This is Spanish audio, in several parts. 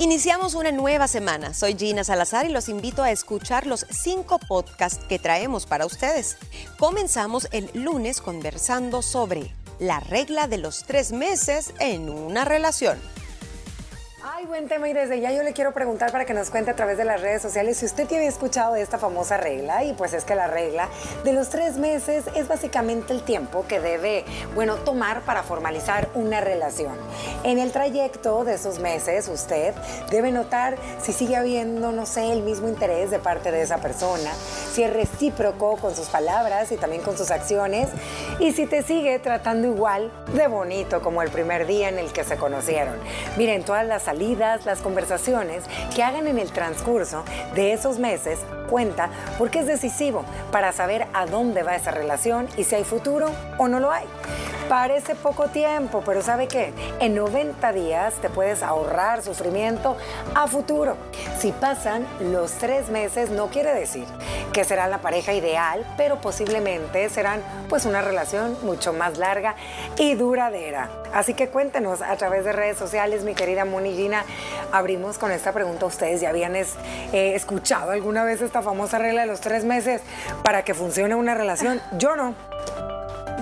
Iniciamos una nueva semana. Soy Gina Salazar y los invito a escuchar los cinco podcasts que traemos para ustedes. Comenzamos el lunes conversando sobre la regla de los tres meses en una relación. Ay, buen tema y desde ya yo le quiero preguntar para que nos cuente a través de las redes sociales si usted tiene escuchado de esta famosa regla y pues es que la regla de los tres meses es básicamente el tiempo que debe, bueno, tomar para formalizar una relación. En el trayecto de esos meses usted debe notar si sigue habiendo, no sé, el mismo interés de parte de esa persona, si es recíproco con sus palabras y también con sus acciones y si te sigue tratando igual de bonito como el primer día en el que se conocieron. Miren, todas las salidas, las conversaciones que hagan en el transcurso de esos meses cuenta porque es decisivo para saber a dónde va esa relación y si hay futuro o no lo hay. Parece poco tiempo, pero ¿sabe qué? En 90 días te puedes ahorrar sufrimiento a futuro. Si pasan los tres meses, no quiere decir que será la pareja ideal, pero posiblemente serán pues una relación mucho más larga y duradera. Así que cuéntenos a través de redes sociales, mi querida Moni Gina. Abrimos con esta pregunta. ¿Ustedes ya habían eh, escuchado alguna vez esta famosa regla de los tres meses para que funcione una relación? Yo no.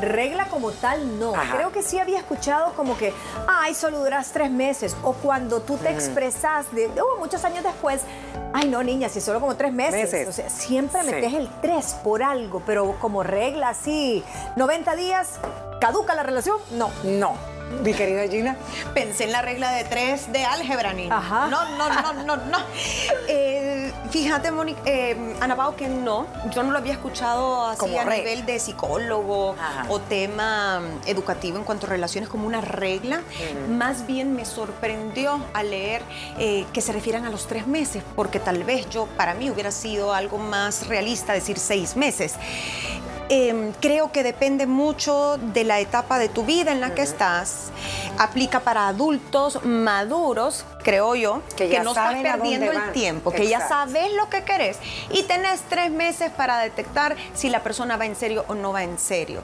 Regla como tal, no. Creo que sí había escuchado como que, ay, solo duras tres meses. O cuando tú te expresas de, oh, muchos años después, ay, no, niña, si solo como tres meses. O sea, siempre metes el tres por algo, pero como regla, sí. 90 días, ¿caduca la relación? No. No. Mi querida Gina. Pensé en la regla de tres de álgebra, niña. Ajá. No, no, no, no, no. Eh, fíjate, Mónica, eh, Ana Pao, que no. Yo no lo había escuchado así a nivel de psicólogo o tema mm, educativo en cuanto a relaciones como una regla. Más bien me sorprendió al leer eh, que se refieran a los tres meses, porque tal vez yo, para mí, hubiera sido algo más realista decir seis meses. Em, creo que depende mucho de la etapa de tu vida en la que estás. Aplica para adultos maduros, creo yo, que, no estás perdiendo el tiempo, que ya sabes lo que querés y tenés tres meses para detectar si la persona va en serio o no va en serio.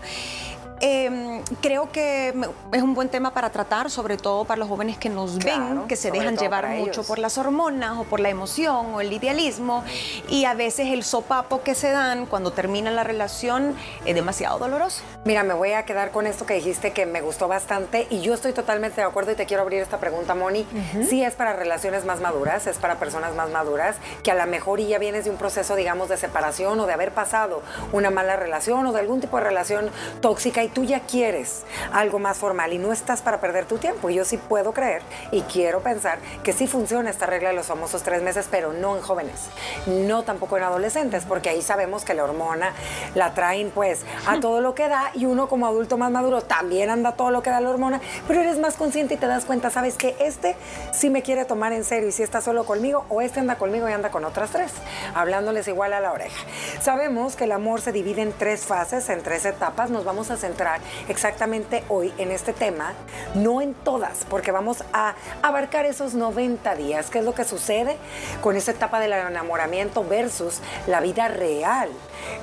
Em, creo que es un buen tema para tratar, sobre todo para los jóvenes que nos ven, que se dejan llevar mucho por las hormonas o por la emoción o el idealismo y a veces el sopapo que se dan cuando termina la relación es demasiado doloroso. Mira, me voy a quedar con esto que dijiste que me gustó bastante y yo estoy totalmente de acuerdo y te quiero abrir esta pregunta, Moni. Sí es para relaciones más maduras, es para personas más maduras que a lo mejor ya vienes de un proceso, digamos, de separación o de haber pasado una mala relación o de algún tipo de relación tóxica y tú ya quieres algo más formal y no estás para perder tu tiempo. Yo sí puedo creer y quiero pensar que sí funciona esta regla de los famosos tres meses, pero no en jóvenes, no tampoco en adolescentes, porque ahí sabemos que la hormona la traen pues a todo lo que da y uno como adulto más maduro también anda todo lo que da la hormona, pero eres más consciente y te das cuenta, sabes que este sí me quiere tomar en serio y si está solo conmigo o este anda conmigo y anda con otras tres, hablándoles igual a la oreja. Sabemos que el amor se divide en tres fases, en tres etapas, nos vamos a centrar exactamente hoy en este tema, no en todas, porque vamos a abarcar esos 90 días, qué es lo que sucede con esa etapa del enamoramiento versus la vida real,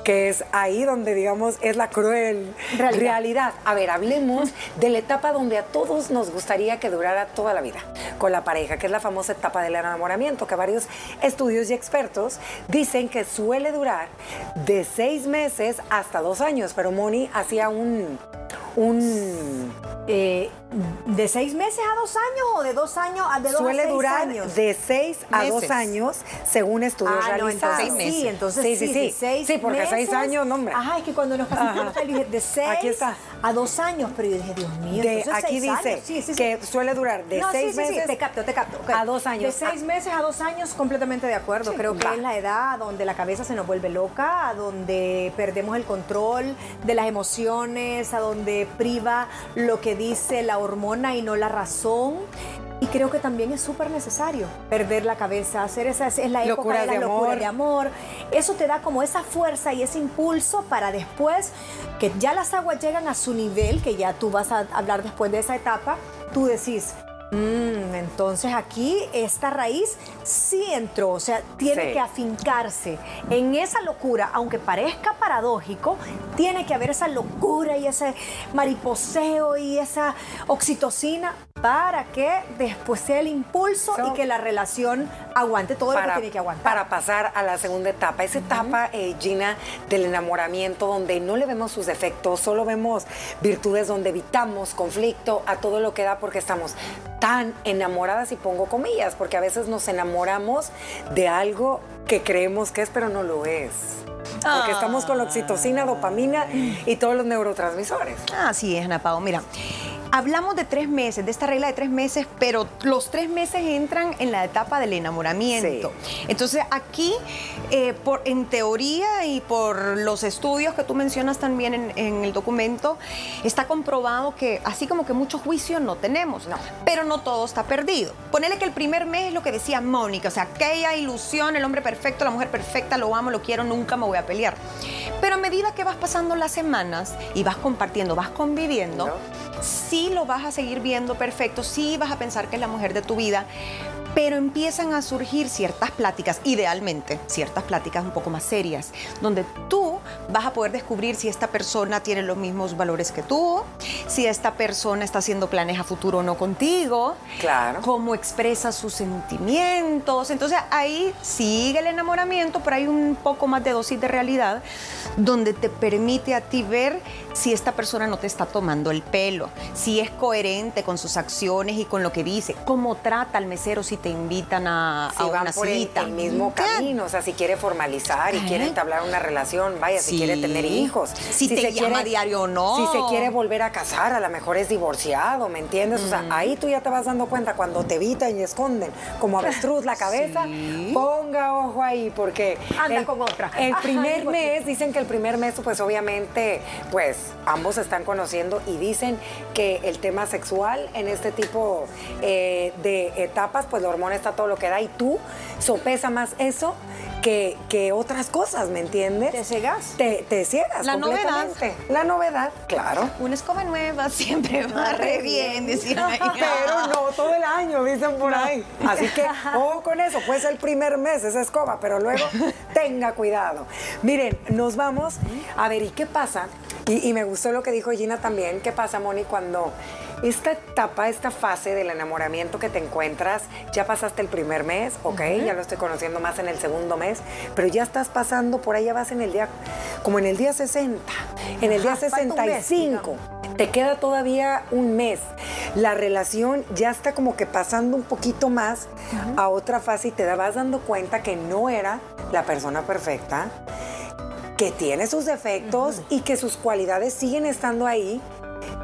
que es ahí donde, digamos, es la cruel realidad. A ver, hablemos de la etapa donde a todos nos gustaría que durara toda la vida con la pareja, que es la famosa etapa del enamoramiento, que varios estudios y expertos dicen que suele durar de seis meses hasta dos años, pero Moni hacía un, un eh, ¿De seis meses a dos años o de dos años a de dos Suele a seis durar años? de seis a dos años, según estudios ah, no, realizados. entonces sí, entonces sí, sí, sí. seis sí, porque meses, seis años, no, hombre. Ajá, es que cuando nos casamos dije de seis Aquí está. a dos años, pero yo dije, Dios mío, De, entonces aquí seis dice años. Sí, sí, sí. que suele durar de no, seis sí, sí, meses sí, te capto, te capto. a dos años. De seis meses a dos años, completamente de acuerdo. Creo que va. es la edad donde la cabeza se nos vuelve loca, a donde perdemos el control de las emociones, a donde priva lo que dice la hormona y no la razón. Y creo que también es súper necesario perder la cabeza, hacer esa, es la época Locuras de la de locura amor. de amor. Eso te da como esa fuerza y ese impulso para después que ya las aguas llegan a su nivel, que ya tú vas a hablar después de esa etapa, tú decís, "Mm, entonces aquí esta raíz sí entró, o sea, tiene Sí. que afincarse en esa locura, aunque parezca paradójico, tiene que haber esa locura y ese mariposeo y esa oxitocina para que después sea el impulso y que la relación aguante todo lo que tiene que aguantar. Para pasar a la segunda etapa. Esa etapa, eh, Gina, del enamoramiento, donde no le vemos sus defectos, solo vemos virtudes donde evitamos conflicto a todo lo que da porque estamos tan enamoradas, y pongo comillas, porque a veces nos enamoramos de algo que creemos que es, pero no lo es. Porque estamos con la oxitocina, dopamina y todos los neurotransmisores. Así es, Ana Pao. Mira, Hablamos de tres meses, de esta regla de tres meses, pero los tres meses entran en la etapa del enamoramiento. Entonces aquí, eh, por, en teoría y por los estudios que tú mencionas también en, el documento, está comprobado que así como que muchos juicios no tenemos, no. pero no todo está perdido. Ponele que el primer mes es lo que decía Mónica, o sea, aquella ilusión, el hombre perfecto, la mujer perfecta, lo amo, lo quiero, nunca me voy a pelear. Pero a medida que vas pasando las semanas y vas compartiendo, vas conviviendo, sí lo vas a seguir viendo perfecto, sí vas a pensar que es la mujer de tu vida, pero empiezan a surgir ciertas pláticas, idealmente, ciertas pláticas un poco más serias, donde tú vas a poder descubrir si esta persona tiene los mismos valores que tú, si esta persona está haciendo planes a futuro o no contigo, claro. cómo expresa sus sentimientos. Entonces ahí sigue el enamoramiento, pero hay un poco más de dosis de realidad, donde te permite a ti ver si esta persona no te está tomando el pelo, si es coherente con sus acciones y con lo que dice, cómo trata al mesero si te invitan a, si van una por El, mismo camino, o sea, si quiere formalizar y quiere entablar una relación, vaya, si quiere tener hijos. Si, te se llama diario o no. Si se quiere volver a casar, a lo mejor es divorciado, ¿me entiendes? O sea, ahí tú ya te vas dando cuenta cuando te evitan y esconden como avestruz la cabeza, ponga ojo ahí, porque... Anda con otra. El primer mes, dicen que el primer mes, pues obviamente, pues ambos se están conociendo y dicen que el tema sexual en este tipo eh, de etapas, pues lo hormona está todo lo que da y tú sopesa más eso que, que otras cosas, ¿me entiendes? ¿Te ciegas? Te, te ciegas. La novedad. La novedad, claro. Una escoba nueva siempre va re bien, Pero no todo el año, dicen por ahí. Así que, ojo con eso, pues el primer mes esa escoba, pero luego tenga cuidado. Miren, nos vamos a ver, ¿y qué pasa? Y, y me gustó lo que dijo Gina también. ¿Qué pasa, Moni, cuando esta etapa, esta fase del enamoramiento que te encuentras, ya pasaste el primer mes, ok, ya lo estoy conociendo más en el segundo mes, pero ya estás pasando, por ahí ya vas en el día, como en el día 60, en el día 65. te queda todavía un mes. La relación ya está como que pasando un poquito más a otra fase y te vas dando cuenta que no era la persona perfecta, que tiene sus defectos y que sus cualidades siguen estando ahí,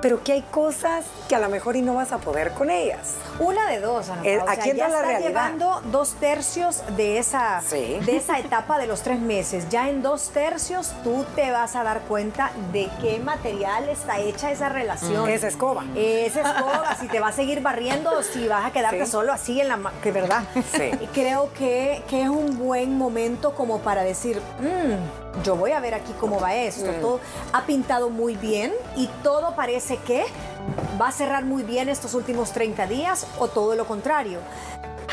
pero que hay cosas que a lo mejor y no vas a poder con ellas. Una de dos, Ana eh, Aquí ya la realidad. llevando dos tercios de esa, de esa etapa de los tres meses. Ya en dos tercios tú te vas a dar cuenta de qué material está hecha esa relación. Esa escoba. Esa escoba, si te va a seguir barriendo o si vas a quedarte solo así en la... Que verdad. Sí. Creo que, que es un buen momento como para decir... Mmm, yo voy a ver aquí cómo va esto. Mm. Todo ha pintado muy bien y todo parece que va a cerrar muy bien estos últimos 30 días o todo lo contrario.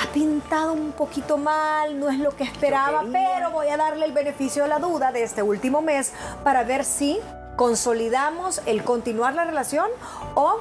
Ha pintado un poquito mal, no es lo que esperaba, pero voy a darle el beneficio de la duda de este último mes para ver si consolidamos el continuar la relación o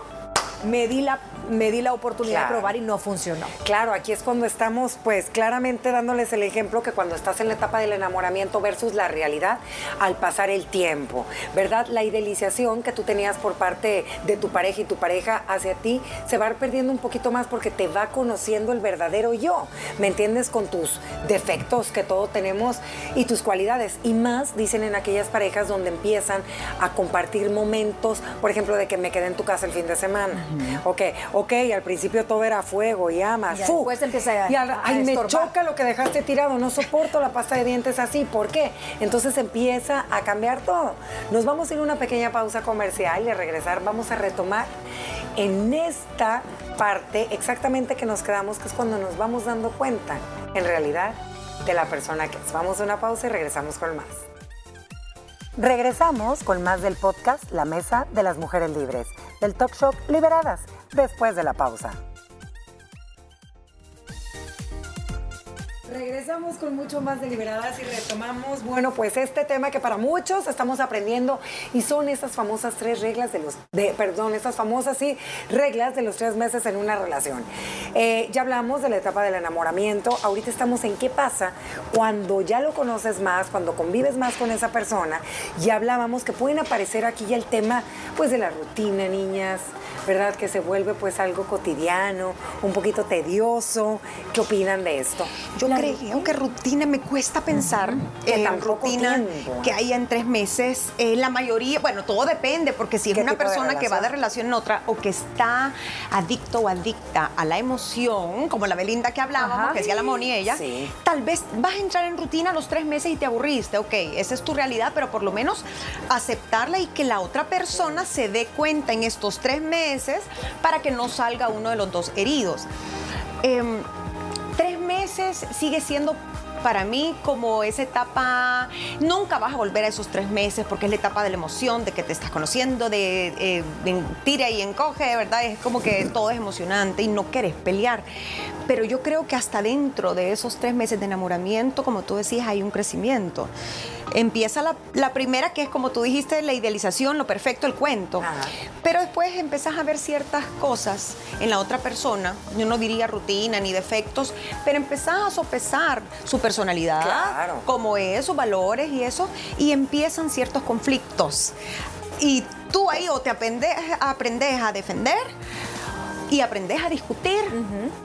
me di la me di la oportunidad de probar y no funcionó. Claro, aquí es cuando estamos pues claramente dándoles el ejemplo que cuando estás en la etapa del enamoramiento versus la realidad al pasar el tiempo, ¿verdad? La idealización que tú tenías por parte de tu pareja y tu pareja hacia ti se va perdiendo un poquito más porque te va conociendo el verdadero yo, ¿me entiendes? Con tus defectos que todos tenemos y tus cualidades. Y más, dicen en aquellas parejas donde empiezan a compartir momentos, por ejemplo, de que me quedé en tu casa el fin de semana, ok, al principio todo era fuego y amas. Y después empieza a, y ay, me choca lo que dejaste tirado, no soporto la pasta de dientes así. ¿Por qué? Entonces empieza a cambiar todo. Nos vamos a ir a una pequeña pausa comercial y a regresar vamos a retomar en esta parte exactamente que nos quedamos, que es cuando nos vamos dando cuenta, en realidad, de la persona que es. Vamos a una pausa y regresamos con más. Regresamos con más del podcast La Mesa de las Mujeres Libres, del talk show Liberadas después de la pausa. Regresamos con mucho más deliberadas y retomamos, bueno, pues este tema que para muchos estamos aprendiendo y son estas famosas tres reglas de los, de, perdón, estas famosas, sí, reglas de los tres meses en una relación. Eh, ya hablamos de la etapa del enamoramiento, ahorita estamos en qué pasa cuando ya lo conoces más, cuando convives más con esa persona, ya hablábamos que pueden aparecer aquí ya el tema, pues, de la rutina, niñas, ¿verdad? Que se vuelve pues algo cotidiano, un poquito tedioso. ¿Qué opinan de esto? Yo creo que rutina me cuesta pensar en la rutina que hay en tres meses. Eh, la mayoría, bueno, todo depende, porque si es una persona que va de relación en otra o que está adicto o adicta a la emoción, como la Belinda que hablábamos, que decía la Moni ella, tal vez vas a entrar en rutina los tres meses y te aburriste. Ok, esa es tu realidad, pero por lo menos aceptarla y que la otra persona se dé cuenta en estos tres meses para que no salga uno de los dos heridos. Em, tres meses sigue siendo para mí como esa etapa, nunca vas a volver a esos tres meses porque es la etapa de la emoción, de que te estás conociendo, de, eh, tira y encoge, ¿verdad? Es como que todo es emocionante y no quieres pelear. Pero yo creo que hasta dentro de esos tres meses de enamoramiento, como tú decías, hay un crecimiento. Empieza la, primera, que es como tú dijiste, la idealización, lo perfecto, el cuento. Pero después empezás a ver ciertas cosas en la otra persona, yo no diría rutina ni defectos, pero empezás a sopesar su personalidad, como es, sus valores y eso, y empiezan ciertos conflictos. Y tú ahí o te aprendes, aprendes a defender y aprendes a discutir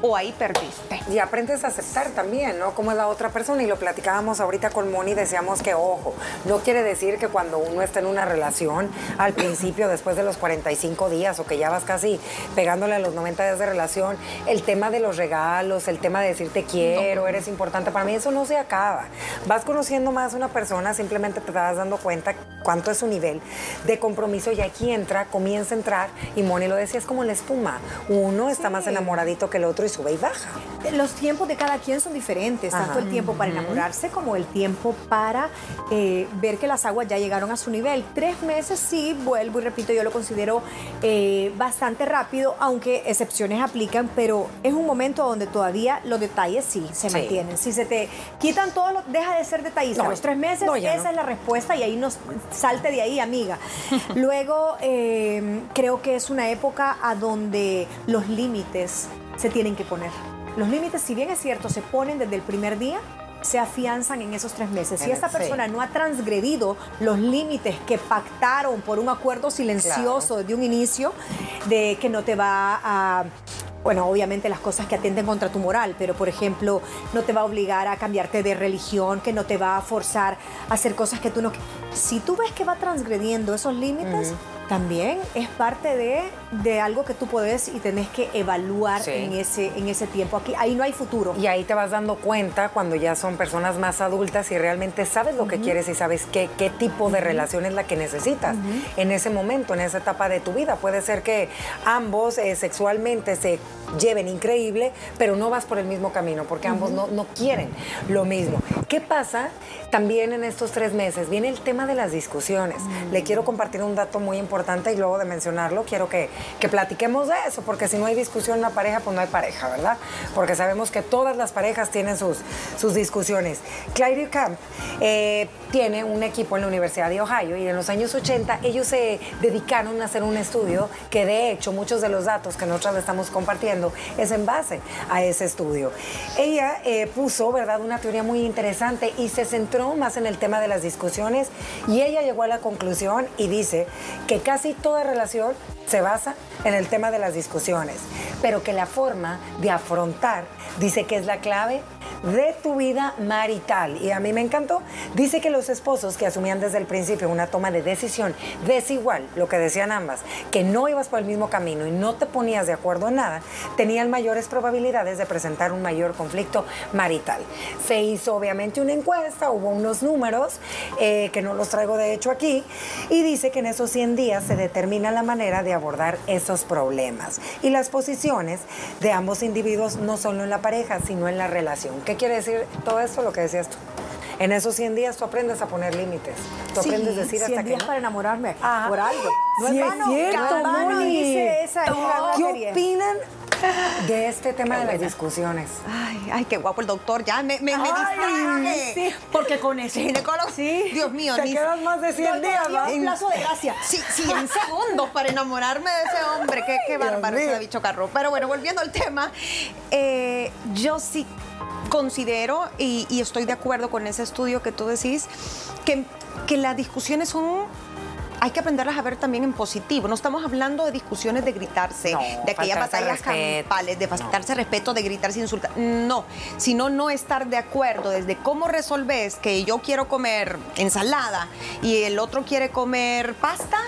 o ahí perdiste. Y aprendes a aceptar también, ¿no? Como es la otra persona. Y lo platicábamos ahorita con Moni, decíamos que, ojo, no quiere decir que cuando uno está en una relación, al principio, después de los 45 días o que ya vas casi pegándole a los 90 días de relación, el tema de los regalos, el tema de decirte quiero, eres importante, para mí eso no se acaba. Vas conociendo más a una persona, simplemente te vas dando cuenta cuánto es su nivel de compromiso y aquí entra, comienza a entrar, y Moni lo decía, es como la espuma uno está más enamoradito que el otro y sube y baja. Los tiempos de cada quien son diferentes, tanto el tiempo para enamorarse como el tiempo para eh, ver que las aguas ya llegaron a su nivel. Tres meses sí, vuelvo y repito, yo lo considero eh, bastante rápido, aunque excepciones aplican, pero es un momento donde todavía los detalles sí se mantienen. Si se te quitan todos, deja de ser detallista. los tres meses, esa es la respuesta y ahí nos salte de ahí, amiga. Luego, eh, creo que es una época a donde los límites se tienen que poner. Los límites, si bien es cierto, se ponen desde el primer día, se afianzan en esos tres meses. Si esta persona no ha transgredido los límites que pactaron por un acuerdo silencioso de un inicio, de que no te va a bueno, obviamente las cosas que atenten contra tu moral, pero por ejemplo, no te va a obligar a cambiarte de religión, que no te va a forzar a hacer cosas que tú no... Si tú ves que va transgrediendo esos límites, también es parte de, de, algo que tú puedes y tenés que evaluar en, ese, en ese tiempo. Aquí, ahí no hay futuro. Y ahí te vas dando cuenta cuando ya son personas más adultas y realmente sabes lo que quieres y sabes qué, qué tipo de relación es la que necesitas en ese momento, en esa etapa de tu vida. Puede ser que ambos eh, sexualmente se lleven increíble, pero no vas por el mismo camino porque ambos no, no quieren lo mismo. ¿Qué pasa también en estos tres meses? Viene el tema de las discusiones. Le quiero compartir un dato muy importante y luego de mencionarlo quiero que, que, platiquemos de eso, porque si no hay discusión en la pareja, pues no hay pareja, ¿verdad? Porque sabemos que todas las parejas tienen sus, sus discusiones. Claire Camp eh, tiene un equipo en la Universidad de Ohio y en los años 80 ellos se dedicaron a hacer un estudio que de hecho muchos de los datos que nosotros le estamos compartiendo es en base a ese estudio. Ella eh, puso, ¿verdad?, una teoría muy interesante y se centró más en el tema de las discusiones y ella llegó a la conclusión y dice que casi toda relación se basa en el tema de las discusiones, pero que la forma de afrontar dice que es la clave de tu vida marital. Y a mí me encantó. Dice que los esposos que asumían desde el principio una toma de decisión desigual, lo que decían ambas, que no ibas por el mismo camino y no te ponías de acuerdo en nada, tenían mayores probabilidades de presentar un mayor conflicto marital. Se hizo obviamente una encuesta, hubo unos números, eh, que no los traigo de hecho aquí, y dice que en esos 100 días se determina la manera de abordar esos problemas y las posiciones de ambos individuos, no solo en la pareja, sino en la relación. ¿Qué quiere decir todo esto? Lo que decías tú. En esos 100 días tú aprendes a poner límites. Tú aprendes a decir hasta 100 días para enamorarme por algo. sí es cierto, Moni. Dice esa, ¿Qué opinan de este tema de las discusiones. Ay, ay, qué guapo el doctor. Ya me, me, me Sí. Porque con ese ginecólogo, sí. Dios mío. Te quedas más de 100 días, ¿no? Un plazo de gracia. Sí, sí, en segundos para enamorarme de ese hombre. Qué, qué bárbaro ese David Chocarro. Pero bueno, volviendo al tema, eh, yo sí considero, y, y, estoy de acuerdo con ese estudio que tú decís, que, que las discusiones son hay que aprenderlas a ver también en positivo. No estamos hablando de discusiones de gritarse, de aquellas batallas campales, de faltarse respeto, de gritarse, insultar. No, sino no estar de acuerdo desde cómo resolves que yo quiero comer ensalada y el otro quiere comer pasta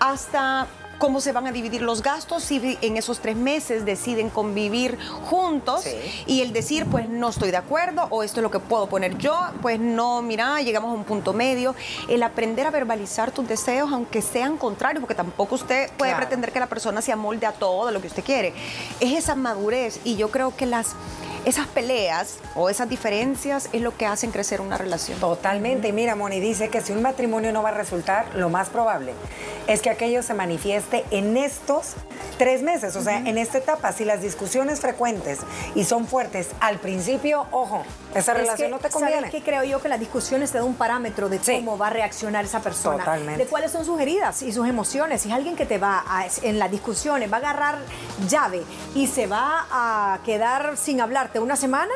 hasta cómo se van a dividir los gastos si en esos tres meses deciden convivir juntos y el decir, pues no estoy de acuerdo o esto es lo que puedo poner yo, pues no, mira, llegamos a un punto medio. El aprender a verbalizar tus deseos, aunque sean contrarios, porque tampoco usted puede pretender que la persona se amolde a todo lo que usted quiere. Es esa madurez y yo creo que las esas peleas o esas diferencias es lo que hacen crecer una relación. Totalmente. Mira, Moni dice que si un matrimonio no va a resultar, lo más probable es que aquello se manifieste en estos tres meses, o sea, en esta etapa. Si las discusiones frecuentes y son fuertes al principio, ojo, esa relación no te conviene. ¿Sabes qué creo yo? Que las discusiones te dan un parámetro de cómo va a reaccionar esa persona. Totalmente. De cuáles son sus heridas y sus emociones. Si es alguien que te va a, en las discusiones, va a agarrar llave y se va a quedar sin hablarte una semana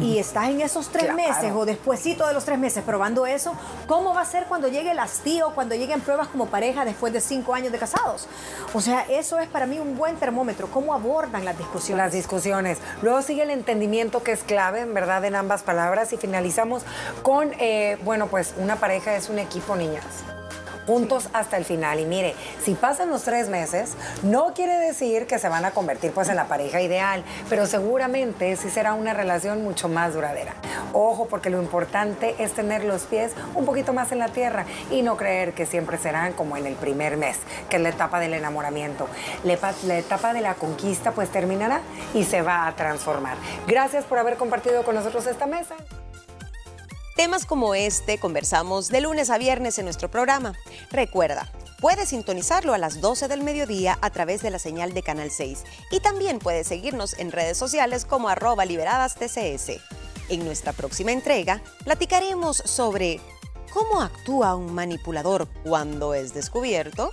y estás en esos tres meses o despuésito de los tres meses probando eso, ¿cómo va a ser cuando llegue el hastío, cuando lleguen pruebas como después de cinco años de casados? O sea, eso es para mí un buen termómetro. ¿Cómo abordan las discusiones? Las discusiones. Luego sigue el entendimiento que es clave, en verdad, en ambas palabras y finalizamos con, eh, bueno, pues una pareja es un equipo, niñas juntos hasta el final. Y mire, si pasan los tres meses, no quiere decir que se van a convertir pues en la pareja ideal, pero seguramente sí será una relación mucho más duradera. Ojo, porque lo importante es tener los pies un poquito más en la tierra y no creer que siempre serán como en el primer mes, que es la etapa del enamoramiento. La etapa de la conquista pues terminará y se va a transformar. Gracias por haber compartido con nosotros esta mesa. Temas como este conversamos de lunes a viernes en nuestro programa. Recuerda, puedes sintonizarlo a las 12 del mediodía a través de la señal de Canal 6 y también puedes seguirnos en redes sociales como arroba liberadas TCS. En nuestra próxima entrega platicaremos sobre cómo actúa un manipulador cuando es descubierto